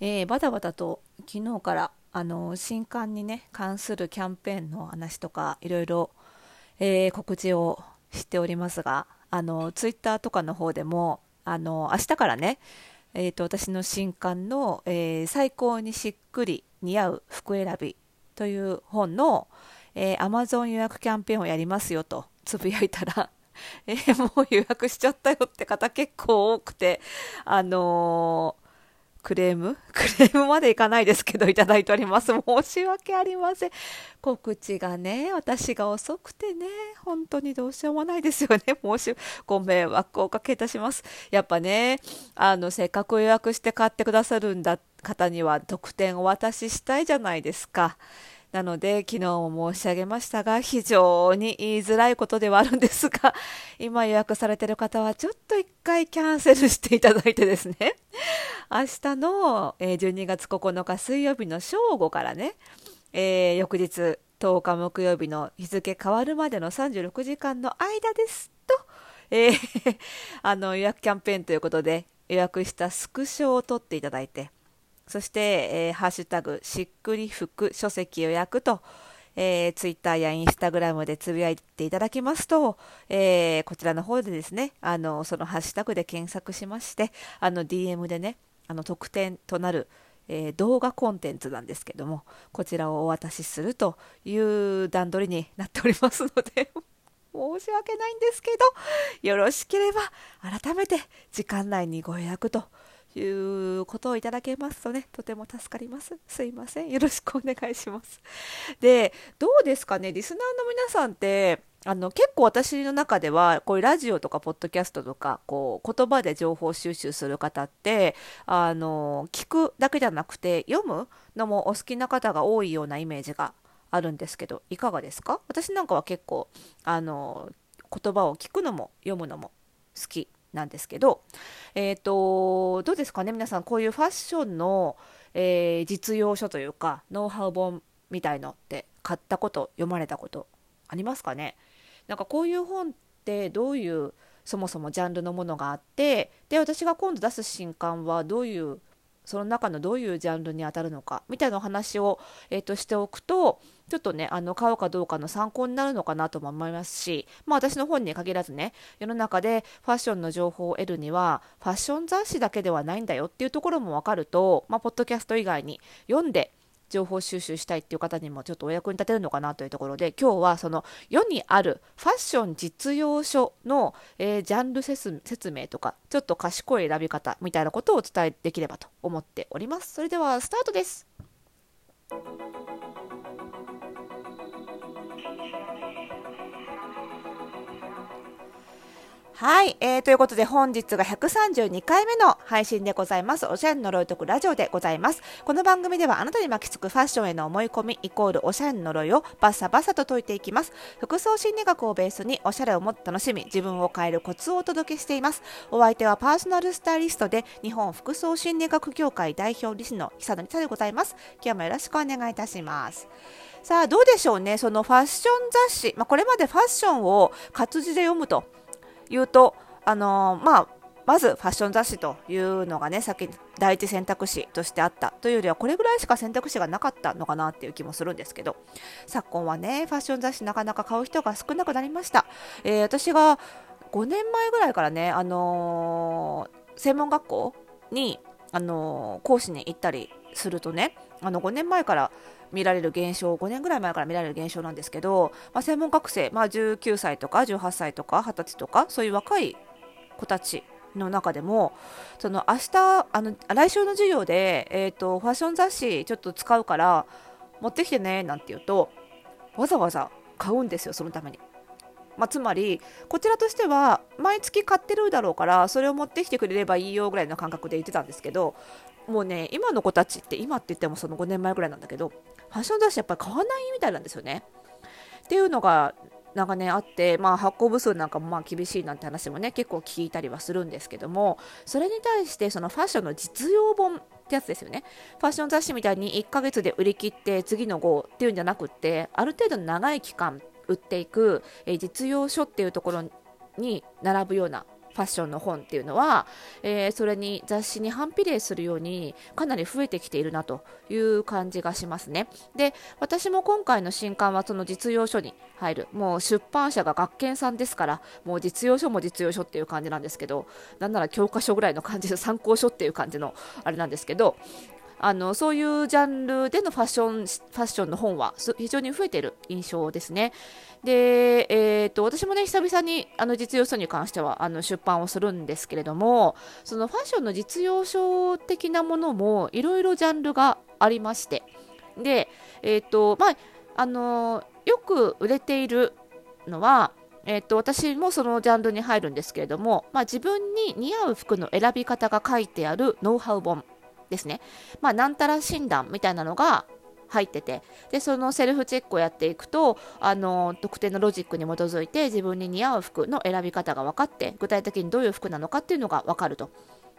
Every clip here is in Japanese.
えー、バタバタと昨日からあの新刊にね関するキャンペーンの話とかいろいろ、えー、告知をしておりますがあのツイッターとかの方でもあの明日からね、えーと、私の新刊の、えー、最高にしっくり似合う服選びという本の、えー、Amazon 予約キャンペーンをやりますよとつぶやいたら えー、もう予約しちゃったよって方結構多くてあのクレーム？クレームまでいかないですけど、いただいております。申し訳ありません。告知がね、私が遅くてね、本当にどうしようもないですよね。申し、ご迷惑をおかけいたします。やっぱね、あの、せっかく予約して買ってくださるんだ方には特典をお渡ししたいじゃないですか。なので、昨日も申し上げましたが、非常に言いづらいことではあるんですが、今予約されている方は、ちょっと一回キャンセルしていただいてですね、明日のえ12月9日水曜日の正午からね、えー、翌日10日木曜日の日付変わるまでの36時間の間ですと、えー、あの予約キャンペーンということで予約したスクショを取っていただいて、そして、えー、ハッシュタグ、しっくり服書籍予約と、えー、ツイッターやインスタグラムでつぶやいていただきますと、えー、こちらの方でですね、あの、そのハッシュタグで検索しまして、あの、DM でね、あの、特典となる、えー、動画コンテンツなんですけども、こちらをお渡しするという段取りになっておりますので 申し訳ないんですけど、よろしければ改めて時間内にご予約ということをいただけますとね、とても助かります。すいません。よろしくお願いします。で、どうですかね、リスナーの皆さんって、あの結構私の中ではこういうラジオとかポッドキャストとかこう言葉で情報収集する方ってあの聞くだけじゃなくて読むのもお好きな方が多いようなイメージがあるんですけどいかがですか？私なんかは結構あの言葉を聞くのも読むのも好きなんですけど、えーと、どうですかね皆さんこういうファッションの、えー、実用書というかノウハウ本みたいのって買ったこと読まれたことありますかね？なんかこういう本ってどういうそもそもジャンルのものがあってで私が今度出す新刊はどういうその中のどういうジャンルに当たるのかみたいなお話を、えーと、しておくとちょっとねあの買うかどうかの参考になるのかなとも思いますし、まあ、私の本に限らずね世の中でファッションの情報を得るにはファッション雑誌だけではないんだよっていうところも分かると、まあ、ポッドキャスト以外に読んで情報収集したいっていう方にもちょっとお役に立てるのかなというところで今日はその世にあるファッション実用書の、えー、ジャンル説明とかちょっと賢い選び方みたいなことをお伝えできればと思っております。それではスタートです。はい、えー、ということで本日が132回目の配信でございます。おしゃれの呪いとくラジオでございます。この番組ではあなたに巻きつくファッションへの思い込みイコールおしゃれの呪いをバッサバッサと解いていきます。服装心理学をベースにおしゃれをもっと楽しみ、自分を変えるコツをお届けしています。お相手はパーソナルスタイリストで日本服装心理学協会代表理事の久野理沙でございます。今日もよろしくお願いいたします。さあどうでしょうね、そのファッション雑誌、まあ、これまでファッションを活字で読むと言うと、あのー、まあ、まずファッション雑誌というのがね、先第一選択肢としてあったというよりは、これぐらいしか選択肢がなかったのかなっていう気もするんですけど、昨今はね、ファッション雑誌なかなか買う人が少なくなりました。えー、私が5年前ぐらいからね、あのー、専門学校に、あのー、講師に行ったりするとね、あの5年前から見られる現象5年ぐらい前から見られる現象なんですけど、まあ、専門学生、まあ、19歳とか18歳とか20歳とかそういう若い子たちの中でもその明日あの来週の授業で、えーと、ファッション雑誌ちょっと使うから持ってきてねなんて言うとわざわざ買うんですよそのために。まあ、つまりこちらとしては毎月買ってるだろうからそれを持ってきてくれればいいよぐらいの感覚で言ってたんですけどもうね今の子たちって今って言ってもその5年前ぐらいなんだけどファッション雑誌やっぱり買わないみたいなんですよね。っていうのが長年あって、まあ、発行部数なんかもまあ厳しいなんて話もね結構聞いたりはするんですけどもそれに対してそのファッションの実用本ってやつですよねファッション雑誌みたいに1ヶ月で売り切って次の号っていうんじゃなくってある程度長い期間売っていく、え実用書っていうところに並ぶようなファッションの本っていうのは、えー、それに雑誌に反比例するようにかなり増えてきているなという感じがしますね。で私も今回の新刊はその実用書に入るもう出版社が学研さんですからもう実用書も実用書っていう感じなんですけどなんなら教科書ぐらいの感じで参考書っていう感じのあれなんですけどあのそういうジャンルでのファッションファッションの本は非常に増えている印象ですね。で、えーと、私もね久々にあの実用書に関してはあの出版をするんですけれどもそのファッションの実用書的なものもいろいろジャンルがありましてで、えーとまあ、あのよく売れているのはえーと、私もそのジャンルに入るんですけれども、まあ、自分に似合う服の選び方が書いてあるノウハウ本ですね、まあ、なんたら診断みたいなのが入っててでそのセルフチェックをやっていくとあの特定のロジックに基づいて自分に似合う服の選び方が分かって具体的にどういう服なのかっていうのが分かると。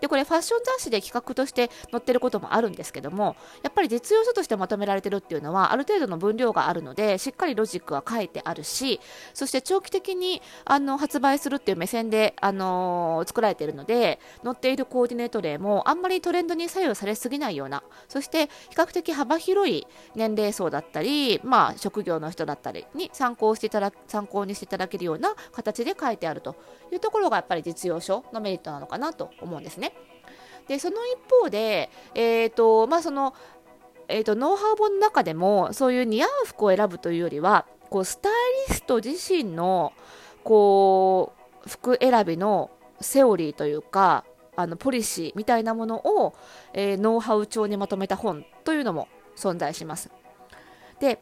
でこれファッション雑誌で企画として載ってることもあるんですけどもやっぱり実用書としてまとめられてるっていうのはある程度の分量があるのでしっかりロジックは書いてあるしそして長期的にあの発売するっていう目線で、あのー、作られているので載っているコーディネート例もあんまりトレンドに左右されすぎないようなそして比較的幅広い年齢層だったり、まあ、職業の人だったりに参考していただ参考にしていただけるような形で書いてあるというところがやっぱり実用書のメリットなのかなと思うんですね。ね。でその一方で、えーとまあそのえーと、ノウハウ本の中でもそういう似合う服を選ぶというよりはこうスタイリスト自身のこう服選びのセオリーというかあのポリシーみたいなものを、えー、ノウハウ帳にまとめた本というのも存在します。で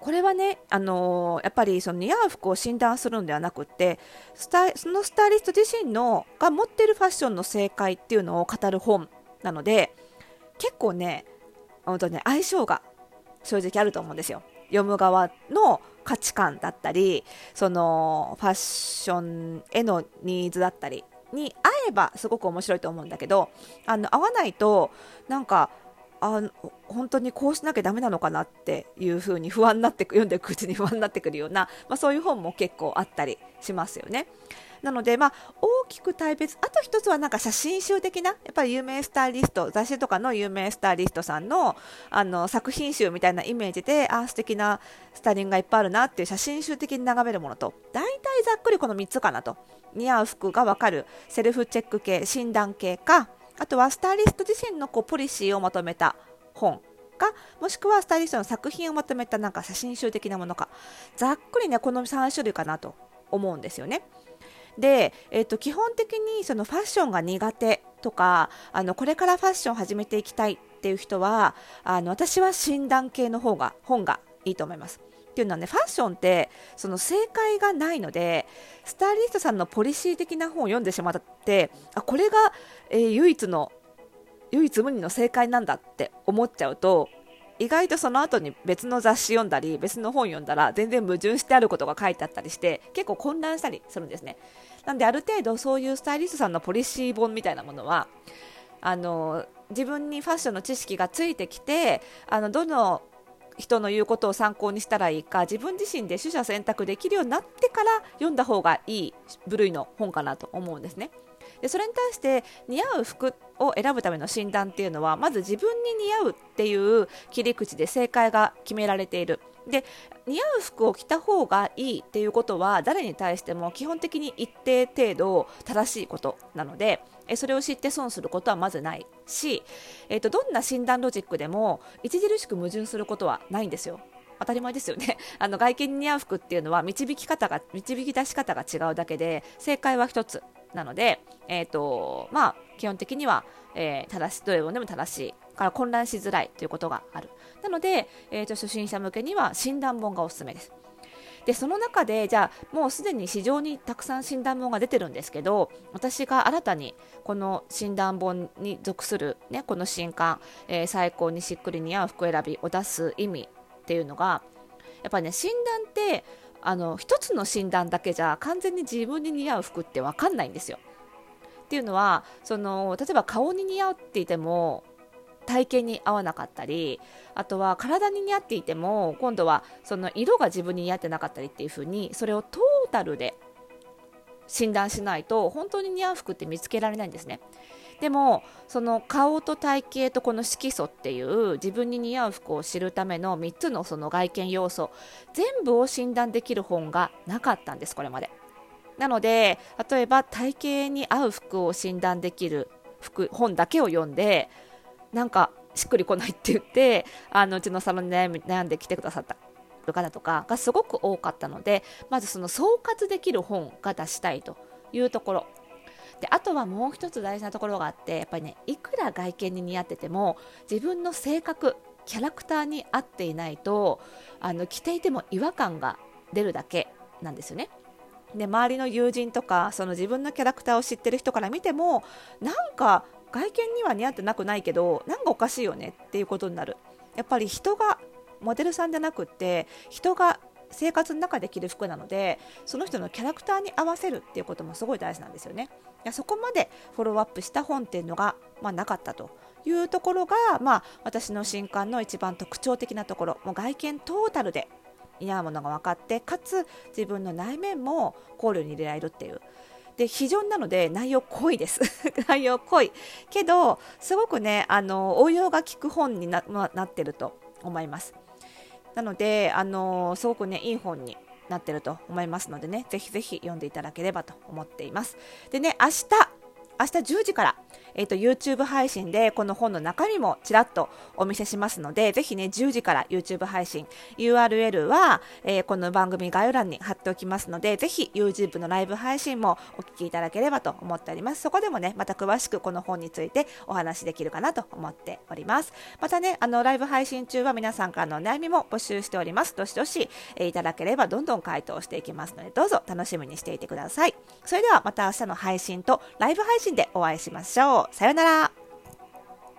これはね、あのー、やっぱりその似合う服を診断するのではなくてスタそのスタイリスト自身のが持っているファッションの正解っていうのを語る本なので結構ね本当ね相性が正直あると思うんですよ。読む側の価値観だったりそのファッションへのニーズだったりに合えばすごく面白いと思うんだけどあの合わないとなんかあ本当にこうしなきゃだめなのかなっていうふうに不安になって読んでいくうちに不安になってくるような、まあ、そういう本も結構あったりしますよね。なので、まあ、大きく大別、あと一つはなんか写真集的な、やっぱり有名スタイリスト、雑誌とかの有名スタイリストさんのあの作品集みたいなイメージで、あ素敵なスタイリングがいっぱいあるなっていう写真集的に眺めるものと、大体ざっくりこの3つかなと、似合う服がわかるセルフチェック系、診断系か、あとはスタイリスト自身のこうポリシーをまとめた本かもしくはスタイリストの作品をまとめたなんか写真集的なものかざっくりねこの3種類かなと思うんですよね。で、えーと、基本的にそのファッションが苦手とかあのこれからファッションを始めていきたいっていう人はあの私は診断系の方が本がいいと思います。っていうのはねファッションってその正解がないのでスタイリストさんのポリシー的な本を読んでしまってあこれが、えー、唯一の唯一無二の正解なんだって思っちゃうと意外とその後に別の雑誌読んだり別の本読んだら全然矛盾してあることが書いてあったりして結構混乱したりするんですね。なんである程度そういうスタイリストさんのポリシー本みたいなものはあの自分にファッションの知識がついてきてあのどの人の言うことを参考にしたらいいか自分自身で取捨選択できるようになってから読んだ方がいい部類の本かなと思うんですね。でそれに対して似合う服を選ぶための診断っていうのはまず自分に似合うっていう切り口で正解が決められているで似合う服を着た方がいいっていうことは誰に対しても基本的に一定程度正しいことなのでえそれを知って損することはまずないし、えーと、どんな診断ロジックでも著しく矛盾することはないんですよ。当たり前ですよね。あの外見に似合う服っていうのは導き方が導き出し方が違うだけで正解は1つなので、えーとまあ、基本的には、えー、正しいどれもでも正しいから混乱しづらいということがある。なので、えーと初心者向けには診断本がおすすめです。でその中でじゃあもうすでに市場にたくさん診断本が出てるんですけど私が新たにこの診断本に属する、ね、この新刊、えー、最高にしっくり似合う服選びを出す意味っていうのがやっぱね診断ってあの一つの診断だけじゃ完全に自分に似合う服って分かんないんですよ。っていうのはその例えば顔に似合うっていても体型に合わなかったりあとは体に似合っていても今度はその色が自分に似合ってなかったりっていう風にそれをトータルで診断しないと本当に似合う服って見つけられないんですね。でもその顔と体型とこの色素っていう自分に似合う服を知るための3つのその外見要素全部を診断できる本がなかったんですこれまで。なので例えば体型に合う服を診断できる服本だけを読んでなんかしっくりこないって言ってあのうちのサロンで悩んできてくださった方とかがすごく多かったのでまずその総括できる本が出したいというところであとはもう一つ大事なところがあってやっぱりねいくら外見に似合ってても自分の性格キャラクターに合っていないとあの着ていても違和感が出るだけなんですよね。で周りの友人とかその自分のキャラクターを知ってる人から見てもなんか外見には似合ってなくないけどなんかおかしいよねっていうことになる。やっぱり人がモデルさんじゃなくって人が生活の中で着る服なのでその人のキャラクターに合わせるっていうこともすごい大事なんですよね。いやそこまでフォローアップした本っていうのが、まあ、なかったというところが、まあ、私の新刊の一番特徴的なところ。もう外見トータルで似合うものが分かってかつ自分の内面も考慮に入れられるっていう。で非常なので内容濃いです。内容濃い。けどすごくねあの応用が効く本にななってると思います。なのであのすごくねいい本になってると思いますのでねぜひぜひ読んでいただければと思っています。でね明日明日10時からえーと、YouTube 配信でこの本の中身もちらっとお見せしますので、ぜひね、10時から YouTube 配信、URL は、えー、この番組概要欄に貼っておきますので、ぜひ YouTube のライブ配信もお聞きいただければと思っております。そこでもね、また詳しくこの本についてお話しできるかなと思っております。またね、あの、ライブ配信中は皆さんからのお悩みも募集しております。どしどし、えー、いただければどんどん回答していきますので、どうぞ楽しみにしていてください。それではまた明日の配信とライブ配信でお会いしましょう。さよなら。